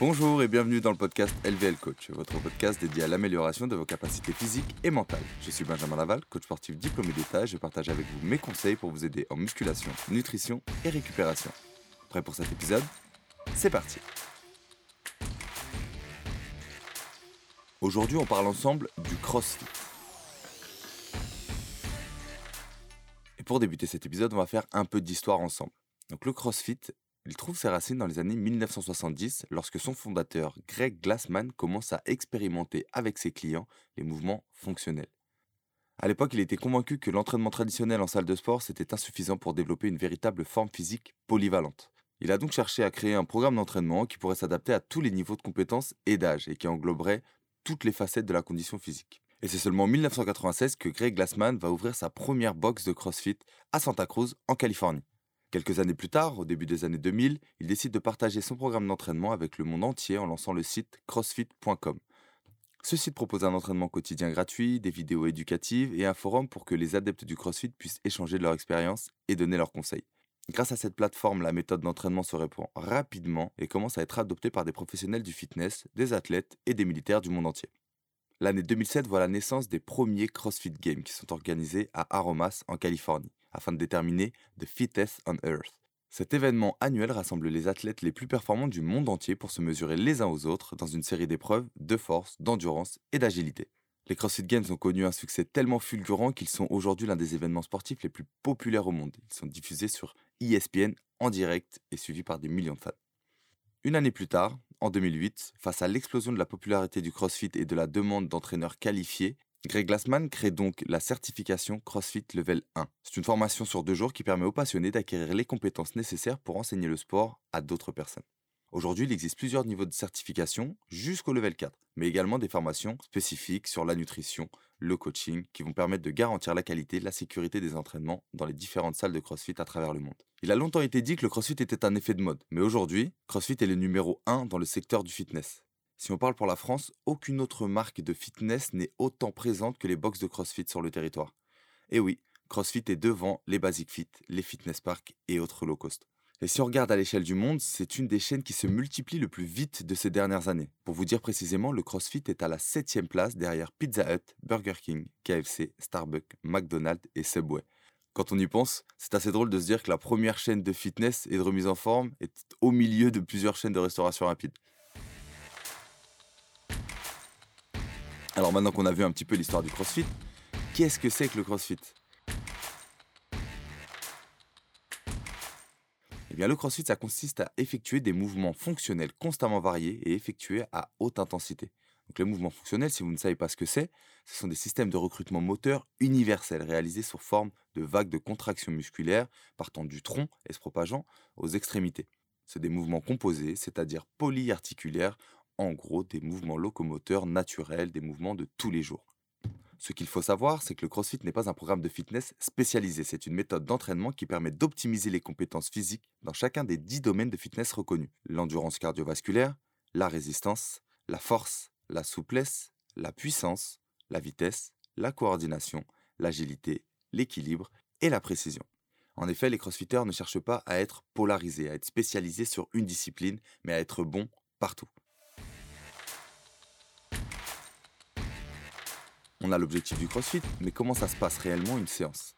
Bonjour et bienvenue dans le podcast LVL Coach, votre podcast dédié à l'amélioration de vos capacités physiques et mentales. Je suis Benjamin Laval, coach sportif diplômé d'État et je partage avec vous mes conseils pour vous aider en musculation, nutrition et récupération. Prêt pour cet épisode? C'est parti Aujourd'hui, on parle ensemble du CrossFit. Et pour débuter cet épisode, on va faire un peu d'histoire ensemble. Donc le CrossFit, il trouve ses racines dans les années 1970 lorsque son fondateur Greg Glassman commence à expérimenter avec ses clients les mouvements fonctionnels. À l'époque, il était convaincu que l'entraînement traditionnel en salle de sport c'était insuffisant pour développer une véritable forme physique polyvalente. Il a donc cherché à créer un programme d'entraînement qui pourrait s'adapter à tous les niveaux de compétences et d'âge et qui engloberait toutes les facettes de la condition physique. Et c'est seulement en 1996 que Greg Glassman va ouvrir sa première box de CrossFit à Santa Cruz, en Californie. Quelques années plus tard, au début des années 2000, il décide de partager son programme d'entraînement avec le monde entier en lançant le site crossfit.com. Ce site propose un entraînement quotidien gratuit, des vidéos éducatives et un forum pour que les adeptes du CrossFit puissent échanger de leur expérience et donner leurs conseils. Grâce à cette plateforme, la méthode d'entraînement se répand rapidement et commence à être adoptée par des professionnels du fitness, des athlètes et des militaires du monde entier. L'année 2007 voit la naissance des premiers CrossFit Games qui sont organisés à Aromas en Californie afin de déterminer The Fittest on Earth. Cet événement annuel rassemble les athlètes les plus performants du monde entier pour se mesurer les uns aux autres dans une série d'épreuves de force, d'endurance et d'agilité. Les CrossFit Games ont connu un succès tellement fulgurant qu'ils sont aujourd'hui l'un des événements sportifs les plus populaires au monde. Ils sont diffusés sur ESPN en direct et suivis par des millions de fans. Une année plus tard, en 2008, face à l'explosion de la popularité du CrossFit et de la demande d'entraîneurs qualifiés, Greg Glassman crée donc la certification CrossFit Level 1. C'est une formation sur deux jours qui permet aux passionnés d'acquérir les compétences nécessaires pour enseigner le sport à d'autres personnes. Aujourd'hui, il existe plusieurs niveaux de certification jusqu'au level 4, mais également des formations spécifiques sur la nutrition, le coaching, qui vont permettre de garantir la qualité la sécurité des entraînements dans les différentes salles de CrossFit à travers le monde. Il a longtemps été dit que le CrossFit était un effet de mode, mais aujourd'hui, CrossFit est le numéro 1 dans le secteur du fitness. Si on parle pour la France, aucune autre marque de fitness n'est autant présente que les box de CrossFit sur le territoire. Et oui, CrossFit est devant les Basic Fit, les Fitness Park et autres low cost. Et si on regarde à l'échelle du monde, c'est une des chaînes qui se multiplie le plus vite de ces dernières années. Pour vous dire précisément, le CrossFit est à la 7 place derrière Pizza Hut, Burger King, KFC, Starbucks, McDonald's et Subway. Quand on y pense, c'est assez drôle de se dire que la première chaîne de fitness et de remise en forme est au milieu de plusieurs chaînes de restauration rapide. Alors maintenant qu'on a vu un petit peu l'histoire du CrossFit, qu'est-ce que c'est que le CrossFit? Eh bien, le CrossFit, ça consiste à effectuer des mouvements fonctionnels constamment variés et effectués à haute intensité. Donc, les mouvements fonctionnels, si vous ne savez pas ce que c'est, ce sont des systèmes de recrutement moteur universels réalisés sous forme de vagues de contraction musculaire partant du tronc et se propageant aux extrémités. C'est des mouvements composés, c'est-à-dire polyarticulaires, en gros des mouvements locomoteurs naturels, des mouvements de tous les jours. Ce qu'il faut savoir, c'est que le CrossFit n'est pas un programme de fitness spécialisé, c'est une méthode d'entraînement qui permet d'optimiser les compétences physiques dans chacun des dix domaines de fitness reconnus. L'endurance cardiovasculaire, la résistance, la force, la souplesse, la puissance, la vitesse, la coordination, l'agilité, l'équilibre et la précision. En effet, les crossfitters ne cherchent pas à être polarisés, à être spécialisés sur une discipline, mais à être bons partout. On a l'objectif du CrossFit, mais comment ça se passe réellement une séance?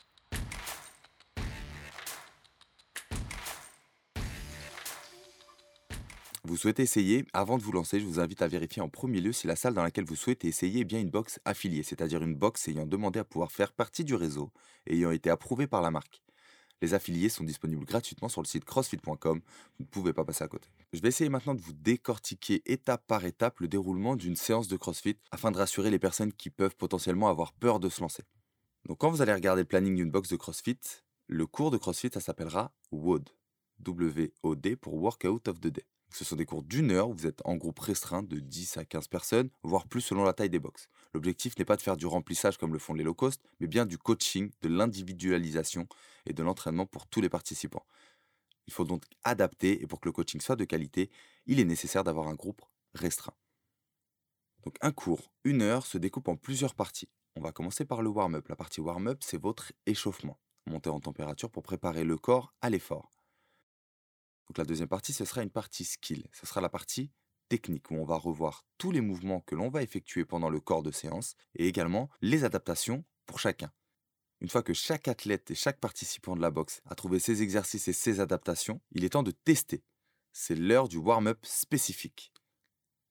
Vous souhaitez essayer? Avant de vous lancer, je vous invite à vérifier en premier lieu si la salle dans laquelle vous souhaitez essayer est bien une box affiliée, c'est-à-dire une box ayant demandé à pouvoir faire partie du réseau et ayant été approuvée par la marque. Les affiliés sont disponibles gratuitement sur le site crossfit.com. Vous ne pouvez pas passer à côté. Je vais essayer maintenant de vous décortiquer étape par étape le déroulement d'une séance de CrossFit afin de rassurer les personnes qui peuvent potentiellement avoir peur de se lancer. Donc quand vous allez regarder le planning d'une box de CrossFit, le cours de CrossFit ça s'appellera WOD. W-O-D pour Workout of the Day. Ce sont des cours d'une heure où vous êtes en groupe restreint de 10 à 15 personnes, voire plus selon la taille des box. L'objectif n'est pas de faire du remplissage comme le font les low cost, mais bien du coaching, de l'individualisation et de l'entraînement pour tous les participants. Il faut donc adapter et pour que le coaching soit de qualité, il est nécessaire d'avoir un groupe restreint. Donc un cours, une heure, se découpe en plusieurs parties. On va commencer par le warm-up. La partie warm-up, c'est votre échauffement. Monter en température pour préparer le corps à l'effort. Donc la deuxième partie, ce sera une partie skill. Ce sera la partie technique où on va revoir tous les mouvements que l'on va effectuer pendant le corps de séance et également les adaptations pour chacun. Une fois que chaque athlète et chaque participant de la boxe a trouvé ses exercices et ses adaptations, il est temps de tester. C'est l'heure du warm-up spécifique.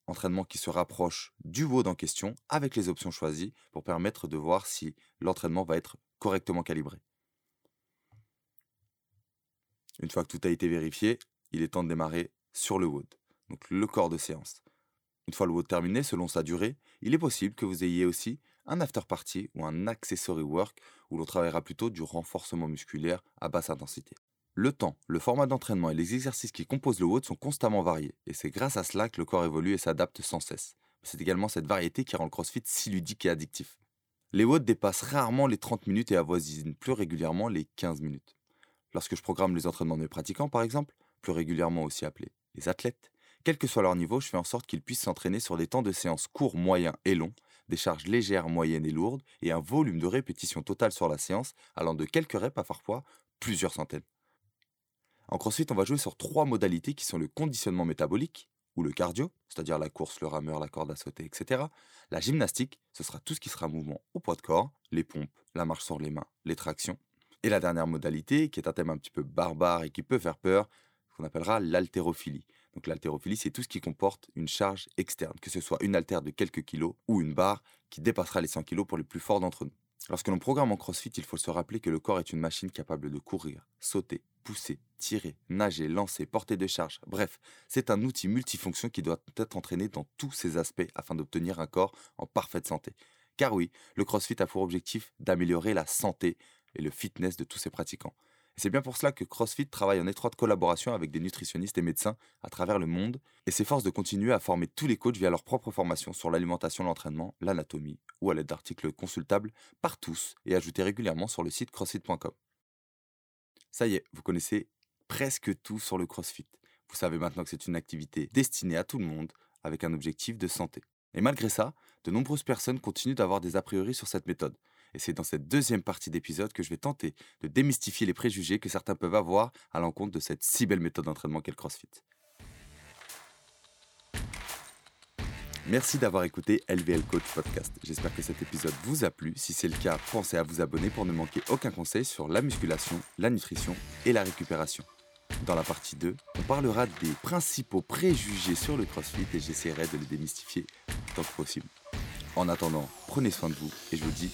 Entraînement qui se rapproche du WOD en question avec les options choisies pour permettre de voir si l'entraînement va être correctement calibré. Une fois que tout a été vérifié, il est temps de démarrer sur le WOD, donc le corps de séance. Une fois le WOD terminé, selon sa durée, il est possible que vous ayez aussi un after party ou un accessory work où l'on travaillera plutôt du renforcement musculaire à basse intensité. Le temps, le format d'entraînement et les exercices qui composent le WOD sont constamment variés, et c'est grâce à cela que le corps évolue et s'adapte sans cesse. C'est également cette variété qui rend le CrossFit si ludique et addictif. Les WOD dépassent rarement les 30 minutes et avoisinent plus régulièrement les 15 minutes. Lorsque je programme les entraînements de mes pratiquants, par exemple, plus régulièrement aussi appelés les athlètes, quel que soit leur niveau, je fais en sorte qu'ils puissent s'entraîner sur des temps de séance courts, moyens et longs, des charges légères, moyennes et lourdes, et un volume de répétition totale sur la séance allant de quelques reps à parfois plusieurs centaines. En CrossFit, on va jouer sur trois modalités qui sont le conditionnement métabolique, ou le cardio, c'est-à-dire la course, le rameur, la corde à sauter, etc. La gymnastique, ce sera tout ce qui sera mouvement au poids de corps, les pompes, la marche sur les mains, les tractions. Et la dernière modalité, qui est un thème un petit peu barbare et qui peut faire peur, qu'on appellera l'haltérophilie. Donc l'haltérophilie, c'est tout ce qui comporte une charge externe, que ce soit une haltère de quelques kilos ou une barre qui dépassera les 100 kilos pour les plus forts d'entre nous. Lorsque l'on programme en CrossFit, il faut se rappeler que le corps est une machine capable de courir, sauter, pousser, tirer, nager, lancer, porter des charges. Bref, c'est un outil multifonction qui doit être entraîné dans tous ses aspects afin d'obtenir un corps en parfaite santé. Car oui, le CrossFit a pour objectif d'améliorer la santé et le fitness de tous ses pratiquants. C'est bien pour cela que CrossFit travaille en étroite collaboration avec des nutritionnistes et médecins à travers le monde et s'efforce de continuer à former tous les coachs via leur propre formation sur l'alimentation, l'entraînement, l'anatomie ou à l'aide d'articles consultables par tous et ajoutés régulièrement sur le site crossfit.com. Ça y est, vous connaissez presque tout sur le CrossFit. Vous savez maintenant que c'est une activité destinée à tout le monde avec un objectif de santé. Et malgré ça, de nombreuses personnes continuent d'avoir des a priori sur cette méthode. Et c'est dans cette deuxième partie d'épisode que je vais tenter de démystifier les préjugés que certains peuvent avoir à l'encontre de cette si belle méthode d'entraînement qu'est le CrossFit. Merci d'avoir écouté LVL Coach Podcast. J'espère que cet épisode vous a plu. Si c'est le cas, pensez à vous abonner pour ne manquer aucun conseil sur la musculation, la nutrition et la récupération. Dans la partie 2, on parlera des principaux préjugés sur le CrossFit et j'essaierai de les démystifier tant que possible. En attendant, prenez soin de vous et je vous dis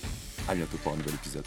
à bientôt pour un nouvel épisode.